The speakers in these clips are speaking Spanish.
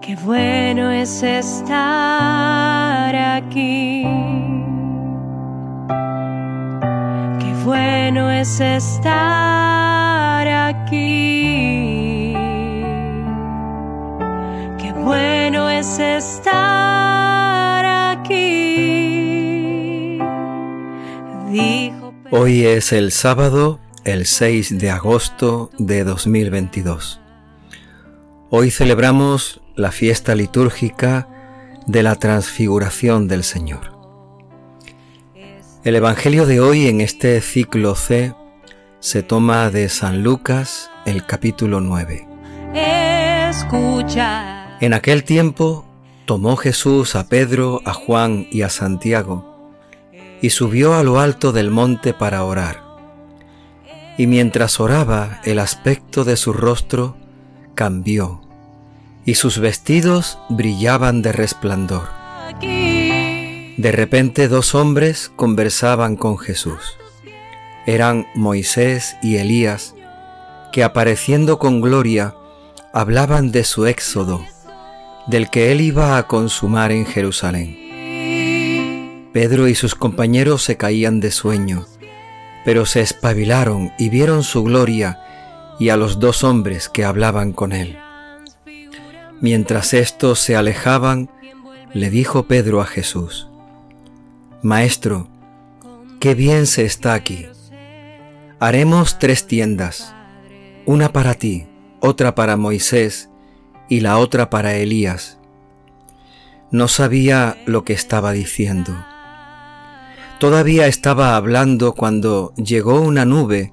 Qué bueno es estar aquí. Qué bueno es estar aquí. Qué bueno es estar aquí. Dijo Hoy es el sábado, el 6 de agosto de 2022. Hoy celebramos la fiesta litúrgica de la transfiguración del Señor. El Evangelio de hoy en este ciclo C se toma de San Lucas el capítulo 9. escucha. En aquel tiempo tomó Jesús a Pedro, a Juan y a Santiago y subió a lo alto del monte para orar. Y mientras oraba el aspecto de su rostro cambió y sus vestidos brillaban de resplandor. De repente dos hombres conversaban con Jesús. Eran Moisés y Elías, que apareciendo con gloria hablaban de su éxodo, del que él iba a consumar en Jerusalén. Pedro y sus compañeros se caían de sueño, pero se espabilaron y vieron su gloria y a los dos hombres que hablaban con él. Mientras éstos se alejaban, le dijo Pedro a Jesús, Maestro, qué bien se está aquí. Haremos tres tiendas, una para ti, otra para Moisés y la otra para Elías. No sabía lo que estaba diciendo. Todavía estaba hablando cuando llegó una nube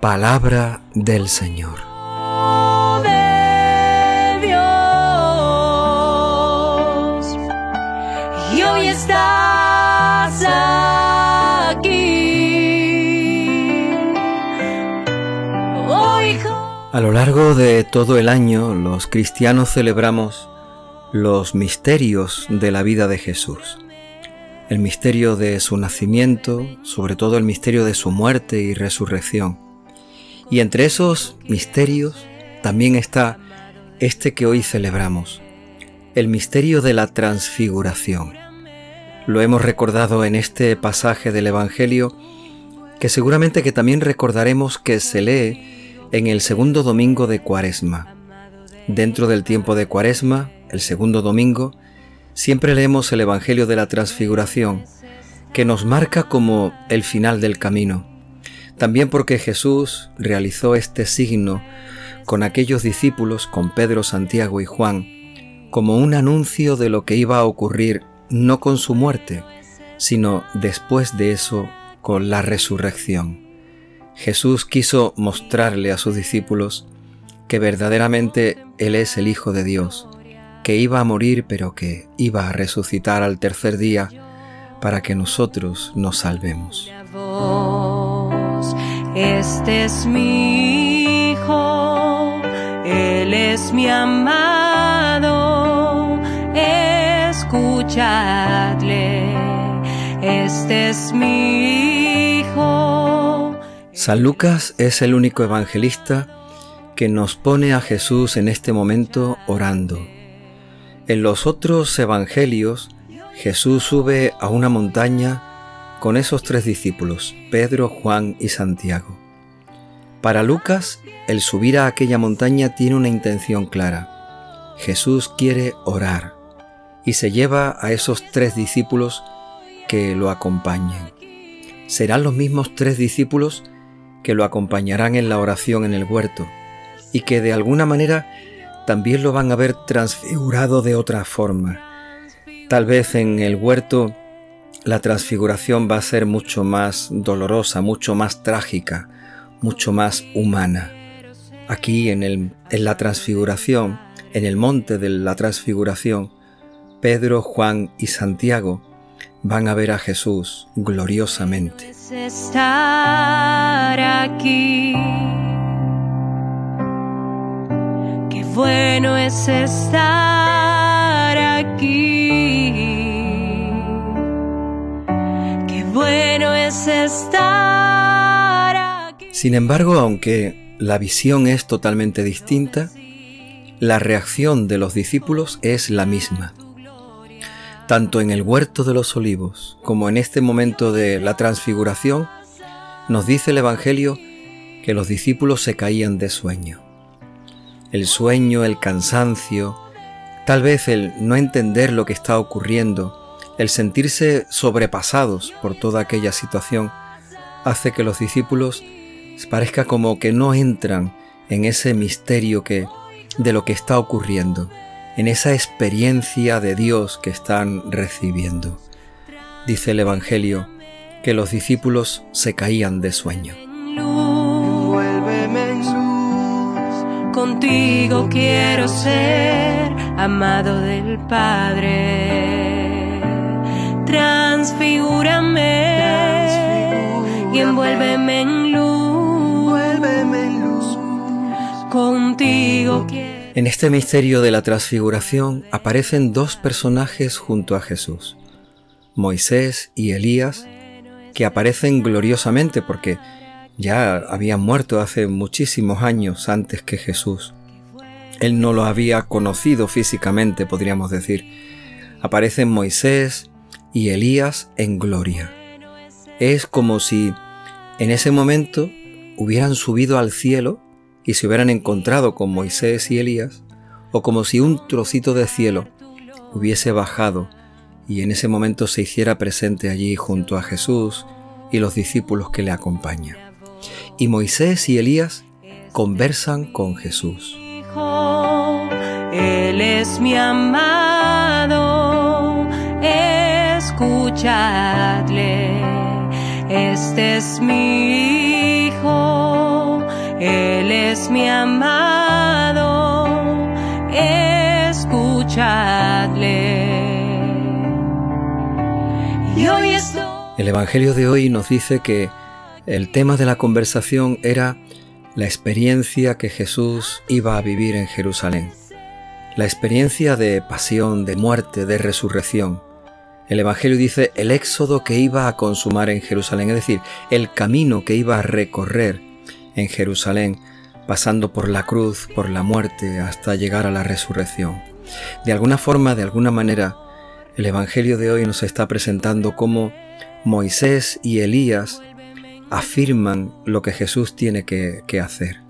Palabra del Señor. de Dios. Y hoy estás aquí. A lo largo de todo el año los cristianos celebramos los misterios de la vida de Jesús. El misterio de su nacimiento, sobre todo el misterio de su muerte y resurrección. Y entre esos misterios también está este que hoy celebramos, el misterio de la transfiguración. Lo hemos recordado en este pasaje del Evangelio que seguramente que también recordaremos que se lee en el segundo domingo de Cuaresma. Dentro del tiempo de Cuaresma, el segundo domingo, siempre leemos el Evangelio de la Transfiguración, que nos marca como el final del camino. También porque Jesús realizó este signo con aquellos discípulos, con Pedro, Santiago y Juan, como un anuncio de lo que iba a ocurrir no con su muerte, sino después de eso con la resurrección. Jesús quiso mostrarle a sus discípulos que verdaderamente Él es el Hijo de Dios, que iba a morir pero que iba a resucitar al tercer día para que nosotros nos salvemos. Este es mi hijo, él es mi amado. Escuchadle, este es mi hijo. San Lucas es el único evangelista que nos pone a Jesús en este momento orando. En los otros evangelios, Jesús sube a una montaña con esos tres discípulos, Pedro, Juan y Santiago. Para Lucas, el subir a aquella montaña tiene una intención clara. Jesús quiere orar y se lleva a esos tres discípulos que lo acompañen. Serán los mismos tres discípulos que lo acompañarán en la oración en el huerto y que de alguna manera también lo van a ver transfigurado de otra forma. Tal vez en el huerto la transfiguración va a ser mucho más dolorosa, mucho más trágica, mucho más humana. Aquí en, el, en la transfiguración, en el monte de la transfiguración, Pedro, Juan y Santiago van a ver a Jesús gloriosamente. Estar aquí. Qué bueno es estar Sin embargo, aunque la visión es totalmente distinta, la reacción de los discípulos es la misma. Tanto en el huerto de los olivos como en este momento de la transfiguración, nos dice el Evangelio que los discípulos se caían de sueño. El sueño, el cansancio, tal vez el no entender lo que está ocurriendo, el sentirse sobrepasados por toda aquella situación, hace que los discípulos parezca como que no entran en ese misterio que de lo que está ocurriendo, en esa experiencia de Dios que están recibiendo. Dice el Evangelio que los discípulos se caían de sueño. contigo quiero ser amado del Padre. En este misterio de la transfiguración aparecen dos personajes junto a Jesús, Moisés y Elías, que aparecen gloriosamente porque ya habían muerto hace muchísimos años antes que Jesús. Él no lo había conocido físicamente, podríamos decir. Aparecen Moisés y Elías en gloria. Es como si en ese momento hubieran subido al cielo y se hubieran encontrado con Moisés y Elías, o como si un trocito de cielo hubiese bajado y en ese momento se hiciera presente allí junto a Jesús y los discípulos que le acompañan. Y Moisés y Elías conversan con Jesús. Él es mi amado, escuchadle, este es mi hijo, Él es mi amado, escuchadle. Y hoy. El Evangelio de hoy nos dice que el tema de la conversación era la experiencia que Jesús iba a vivir en Jerusalén, la experiencia de pasión, de muerte, de resurrección. El Evangelio dice el éxodo que iba a consumar en Jerusalén, es decir, el camino que iba a recorrer en Jerusalén, pasando por la cruz, por la muerte, hasta llegar a la resurrección. De alguna forma, de alguna manera, el Evangelio de hoy nos está presentando cómo Moisés y Elías afirman lo que Jesús tiene que, hacer.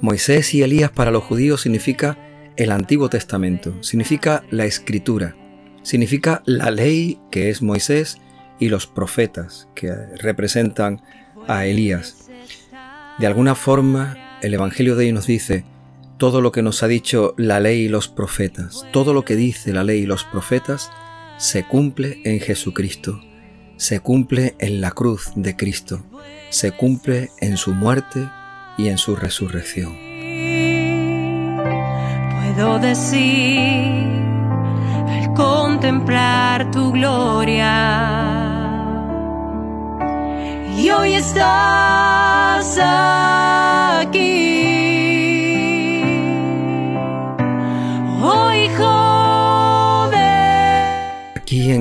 Moisés y Elías para los judíos significa el Antiguo Testamento, significa la escritura, significa la ley que es Moisés y los profetas que representan a Elías. De alguna forma, el Evangelio de hoy nos dice todo lo que nos ha dicho la ley y los profetas, todo lo que dice la ley y los profetas, se cumple en Jesucristo. Se cumple en la cruz de Cristo, se cumple en su muerte y en su resurrección. Puedo decir al contemplar tu gloria y hoy estás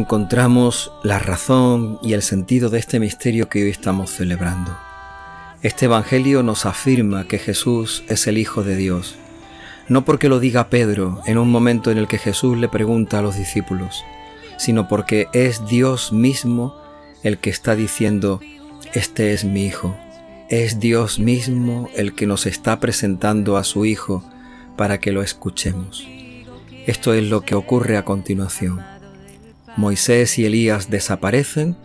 encontramos la razón y el sentido de este misterio que hoy estamos celebrando. Este Evangelio nos afirma que Jesús es el Hijo de Dios, no porque lo diga Pedro en un momento en el que Jesús le pregunta a los discípulos, sino porque es Dios mismo el que está diciendo, este es mi Hijo. Es Dios mismo el que nos está presentando a su Hijo para que lo escuchemos. Esto es lo que ocurre a continuación. Moisés y Elías desaparecen,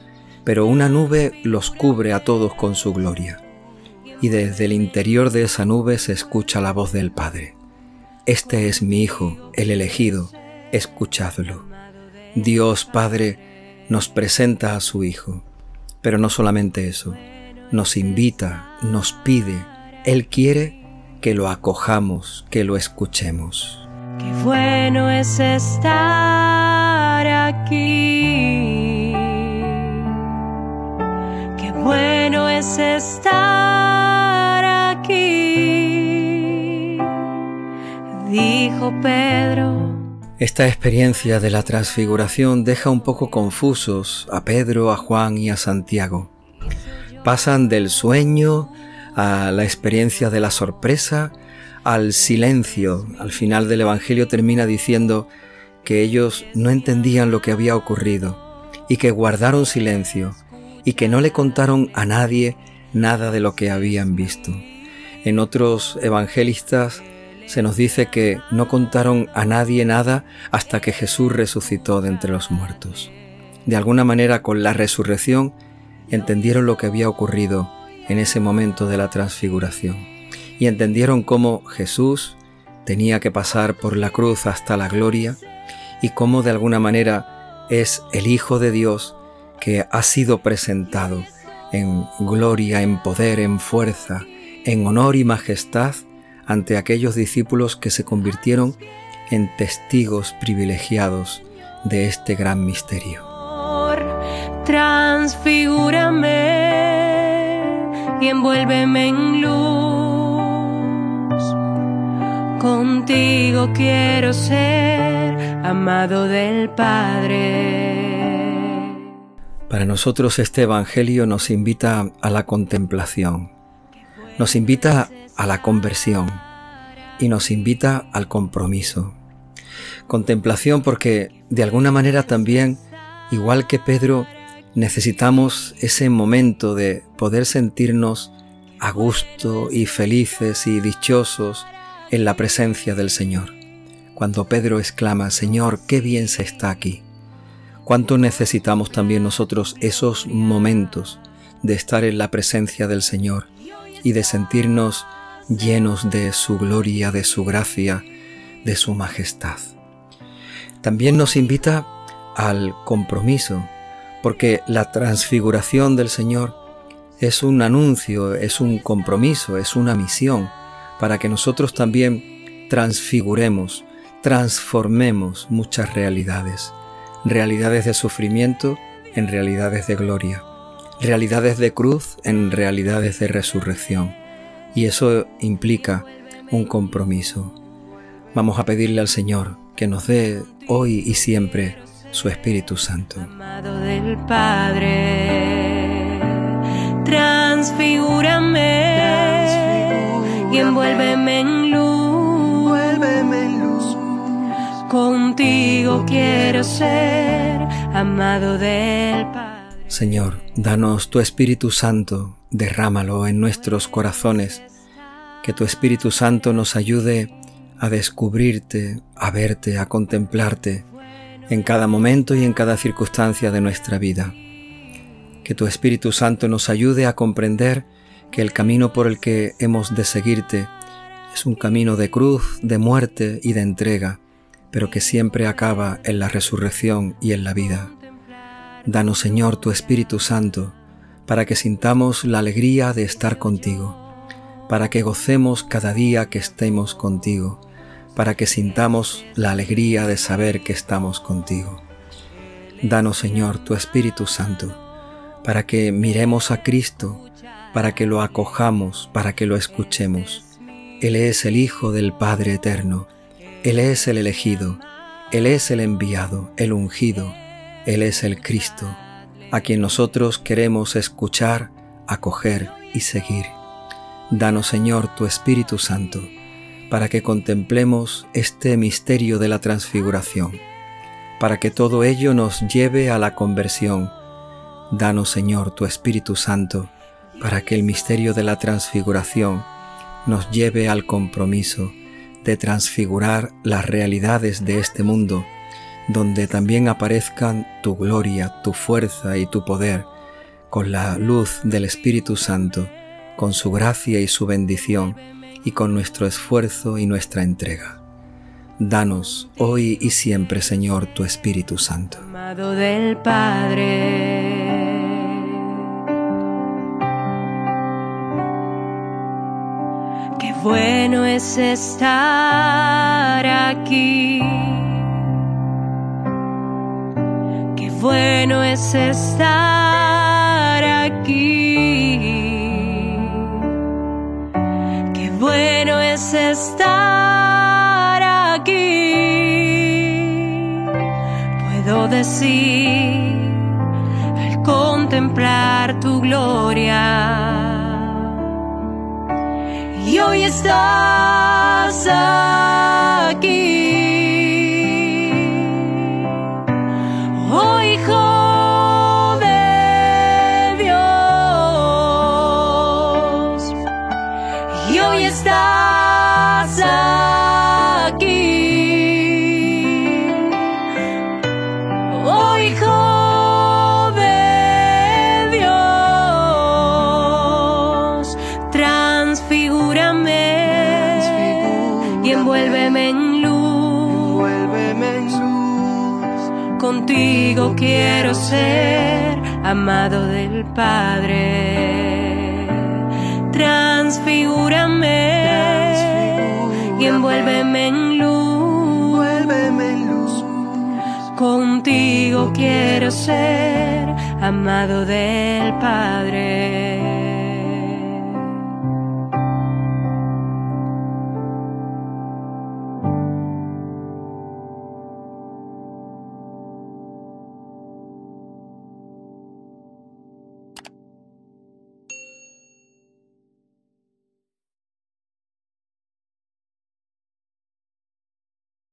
pero una nube los cubre a todos con su gloria. Y desde el interior de esa nube se escucha la voz del Padre. Este es mi Hijo, el elegido, escuchadlo. Dios Padre nos presenta a su Hijo, pero no solamente eso, nos invita, nos pide, Él quiere que lo acojamos, que lo escuchemos. Qué bueno es estar aquí. Qué bueno es estar aquí, dijo Pedro. Esta experiencia de la transfiguración deja un poco confusos a Pedro, a Juan y a Santiago. Pasan del sueño a la experiencia de la sorpresa, al silencio. Al final del Evangelio termina diciendo que ellos no entendían lo que había ocurrido y que guardaron silencio y que no le contaron a nadie nada de lo que habían visto. En otros evangelistas se nos dice que no contaron a nadie nada hasta que Jesús resucitó de entre los muertos. De alguna manera con la resurrección entendieron lo que había ocurrido en ese momento de la transfiguración y entendieron cómo Jesús tenía que pasar por la cruz hasta la gloria y cómo de alguna manera es el Hijo de Dios que ha sido presentado en gloria, en poder, en fuerza, en honor y majestad ante aquellos discípulos que se convirtieron en testigos privilegiados de este gran misterio. Transfigúrame y envuélveme en luz. Contigo quiero ser amado del Padre. Para nosotros este Evangelio nos invita a la contemplación, nos invita a la conversión y nos invita al compromiso. Contemplación porque de alguna manera también, igual que Pedro, necesitamos ese momento de poder sentirnos a gusto y felices y dichosos en la presencia del Señor. Cuando Pedro exclama, Señor, qué bien se está aquí cuánto necesitamos también nosotros esos momentos de estar en la presencia del Señor y de sentirnos llenos de su gloria, de su gracia, de su majestad. También nos invita al compromiso, porque la transfiguración del Señor es un anuncio, es un compromiso, es una misión para que nosotros también transfiguremos, transformemos muchas realidades realidades de sufrimiento en realidades de gloria, realidades de cruz en realidades de resurrección. Y eso implica un compromiso. Vamos a pedirle al Señor que nos dé hoy y siempre su Espíritu Santo. Amado del Padre, transfigúrame y envuélveme en Contigo quiero ser amado del Padre. Señor, danos tu Espíritu Santo, derrámalo en nuestros corazones, que tu Espíritu Santo nos ayude a descubrirte, a verte, a contemplarte en cada momento y en cada circunstancia de nuestra vida. Que tu Espíritu Santo nos ayude a comprender que el camino por el que hemos de seguirte es un camino de cruz, de muerte y de entrega pero que siempre acaba en la resurrección y en la vida. Danos, Señor, tu Espíritu Santo, para que sintamos la alegría de estar contigo, para que gocemos cada día que estemos contigo, para que sintamos la alegría de saber que estamos contigo. Danos, Señor, tu Espíritu Santo, para que miremos a Cristo, para que lo acojamos, para que lo escuchemos. Él es el Hijo del Padre Eterno, él es el elegido, Él es el enviado, el ungido, Él es el Cristo, a quien nosotros queremos escuchar, acoger y seguir. Danos, Señor, tu Espíritu Santo, para que contemplemos este misterio de la transfiguración, para que todo ello nos lleve a la conversión. Danos, Señor, tu Espíritu Santo, para que el misterio de la transfiguración nos lleve al compromiso de transfigurar las realidades de este mundo, donde también aparezcan tu gloria, tu fuerza y tu poder, con la luz del Espíritu Santo, con su gracia y su bendición, y con nuestro esfuerzo y nuestra entrega. Danos hoy y siempre, Señor, tu Espíritu Santo. Amado del Padre bueno es estar aquí. bueno es estar aquí. Qué bueno es estar aquí. Puedo decir al contemplar tu gloria. jo je stāsts sakīt. Amado del Padre. Transfigúrame y envuélveme en luz. Vuélveme en luz. Contigo quiero ser amado del Padre.